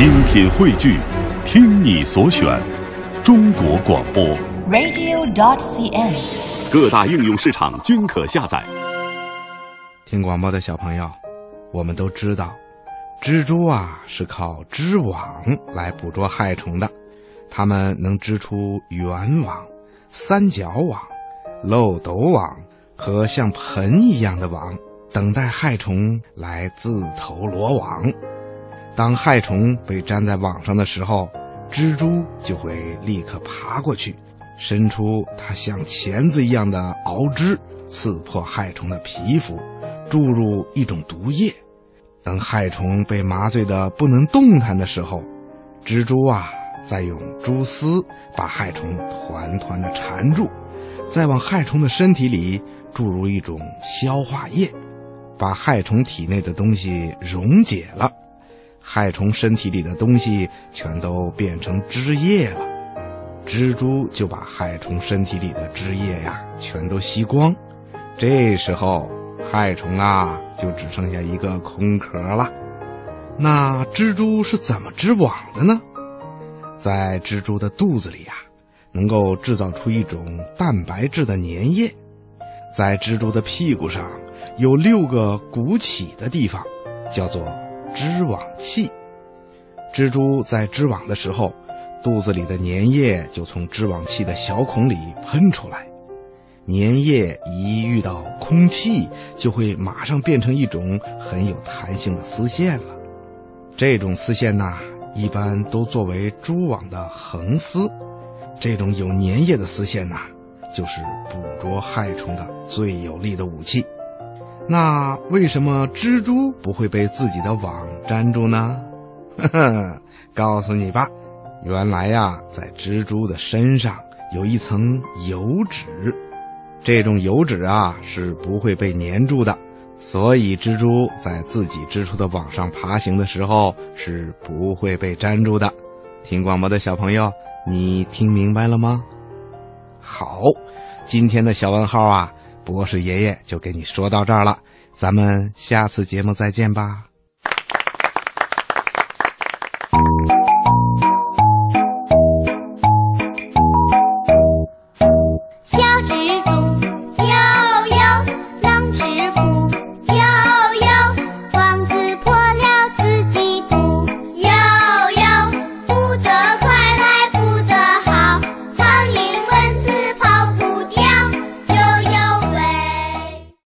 精品汇聚，听你所选，中国广播。radio.dot.cn，。各大应用市场均可下载。听广播的小朋友，我们都知道，蜘蛛啊是靠织网来捕捉害虫的，它们能织出圆网、三角网、漏斗网和像盆一样的网，等待害虫来自投罗网。当害虫被粘在网上的时候，蜘蛛就会立刻爬过去，伸出它像钳子一样的螯肢，刺破害虫的皮肤，注入一种毒液。等害虫被麻醉的不能动弹的时候，蜘蛛啊，再用蛛丝把害虫团团的缠住，再往害虫的身体里注入一种消化液，把害虫体内的东西溶解了。害虫身体里的东西全都变成汁液了，蜘蛛就把害虫身体里的汁液呀全都吸光，这时候害虫啊就只剩下一个空壳了。那蜘蛛是怎么织网的呢？在蜘蛛的肚子里呀、能够制造出一种蛋白质的粘液，在蜘蛛的屁股上有六个鼓起的地方，叫做。织网器，蜘蛛在织网的时候，肚子里的粘液就从织网器的小孔里喷出来。粘液一遇到空气，就会马上变成一种很有弹性的丝线了。这种丝线呐，一般都作为蛛网的横丝。这种有粘液的丝线呐，就是捕捉害虫的最有力的武器。那为什么蜘蛛不会被自己的网粘住呢？呵呵，告诉你吧，原来呀，在蜘蛛的身上有一层油脂，这种油脂啊是不会被粘住的，所以蜘蛛在自己织出的网上爬行的时候是不会被粘住的。听广播的小朋友，你听明白了吗？好，今天的小问号啊。博士爷爷就给你说到这儿了，咱们下次节目再见吧。